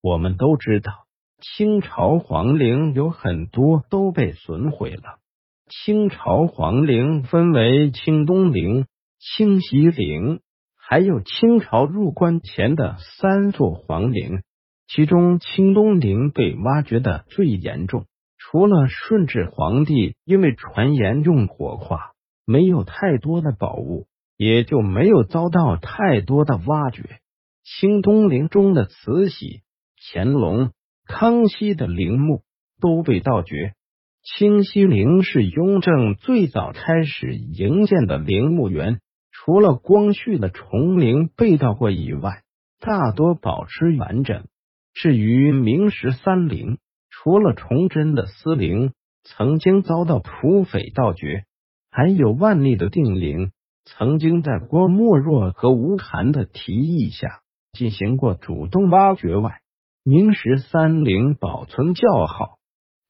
我们都知道，清朝皇陵有很多都被损毁了。清朝皇陵分为清东陵、清西陵，还有清朝入关前的三座皇陵。其中，清东陵被挖掘的最严重。除了顺治皇帝因为传言用火化，没有太多的宝物，也就没有遭到太多的挖掘。清东陵中的慈禧、乾隆、康熙的陵墓都被盗掘。清西陵是雍正最早开始营建的陵墓园，除了光绪的崇陵被盗过以外，大多保持完整。至于明十三陵，除了崇祯的私陵曾经遭到土匪盗掘，还有万历的定陵曾经在郭沫若和吴晗的提议下进行过主动挖掘外，明十三陵保存较好，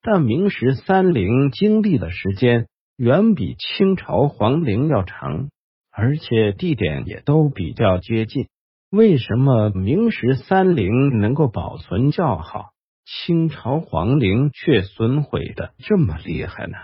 但明十三陵经历的时间远比清朝皇陵要长，而且地点也都比较接近。为什么明十三陵能够保存较好？清朝皇陵却损毁的这么厉害呢？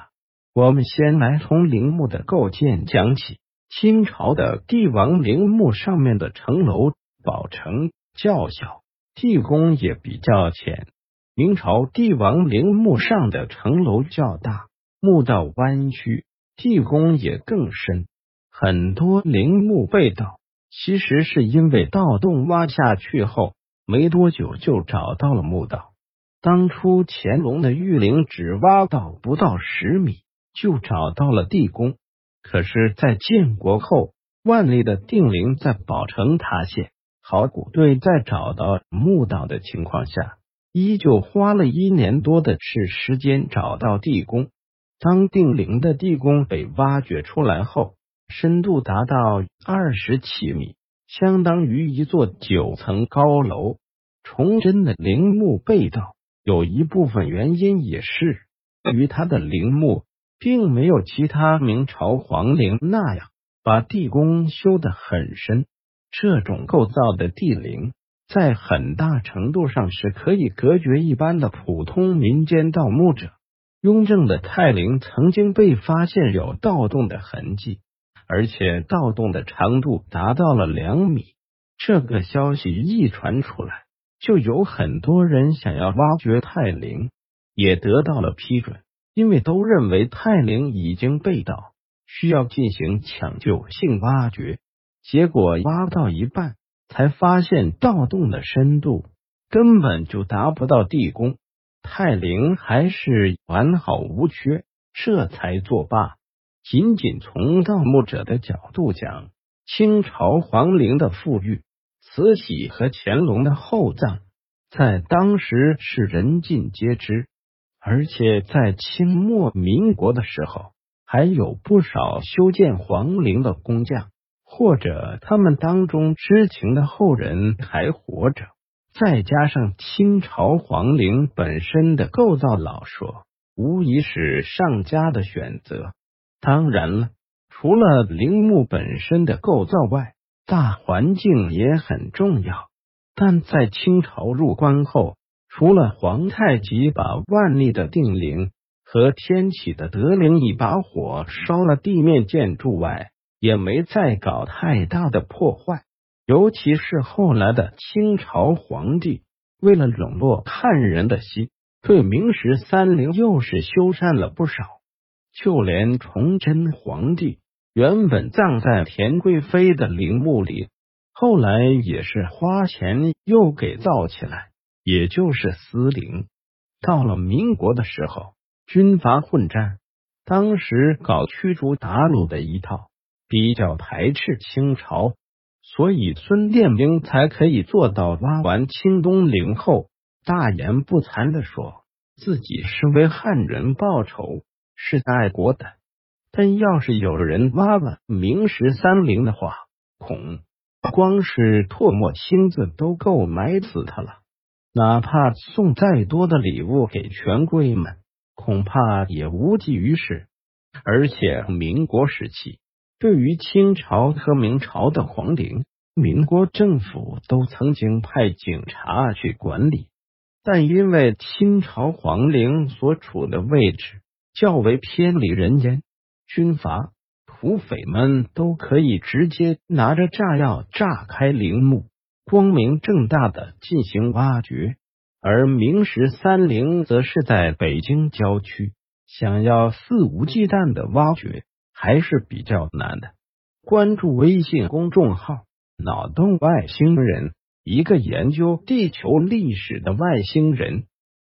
我们先来从陵墓的构建讲起。清朝的帝王陵墓上面的城楼宝城较小，地宫也比较浅；明朝帝王陵墓上的城楼较大，墓道弯曲，地宫也更深。很多陵墓被盗，其实是因为盗洞挖下去后没多久就找到了墓道。当初乾隆的御陵只挖到不到十米，就找到了地宫。可是，在建国后，万历的定陵在宝城塌陷，考古队在找到墓道的情况下，依旧花了一年多的是时间找到地宫。当定陵的地宫被挖掘出来后，深度达到二十七米，相当于一座九层高楼。崇祯的陵墓被盗。有一部分原因也是与他的陵墓并没有其他明朝皇陵那样把地宫修得很深。这种构造的地陵在很大程度上是可以隔绝一般的普通民间盗墓者。雍正的泰陵曾经被发现有盗洞的痕迹，而且盗洞的长度达到了两米。这个消息一传出来。就有很多人想要挖掘泰陵，也得到了批准，因为都认为泰陵已经被盗，需要进行抢救性挖掘。结果挖到一半，才发现盗洞的深度根本就达不到地宫，泰陵还是完好无缺，这才作罢。仅仅从盗墓者的角度讲，清朝皇陵的富裕。慈禧和乾隆的厚葬在当时是人尽皆知，而且在清末民国的时候，还有不少修建皇陵的工匠，或者他们当中知情的后人还活着。再加上清朝皇陵本身的构造老说，无疑是上佳的选择。当然了，除了陵墓本身的构造外，大环境也很重要，但在清朝入关后，除了皇太极把万历的定陵和天启的德陵一把火烧了地面建筑外，也没再搞太大的破坏。尤其是后来的清朝皇帝，为了笼络汉人的心，对明十三陵又是修缮了不少。就连崇祯皇帝。原本葬在田贵妃的陵墓里，后来也是花钱又给造起来，也就是私陵。到了民国的时候，军阀混战，当时搞驱逐鞑虏的一套，比较排斥清朝，所以孙殿兵才可以做到挖完清东陵后，大言不惭的说自己是为汉人报仇，是爱国的。但要是有人挖了明十三陵的话，恐光是唾沫星子都够埋死他了。哪怕送再多的礼物给权贵们，恐怕也无济于事。而且民国时期，对于清朝和明朝的皇陵，民国政府都曾经派警察去管理。但因为清朝皇陵所处的位置较为偏离人间，军阀、土匪们都可以直接拿着炸药炸开陵墓，光明正大的进行挖掘。而明十三陵则是在北京郊区，想要肆无忌惮的挖掘还是比较难的。关注微信公众号“脑洞外星人”，一个研究地球历史的外星人。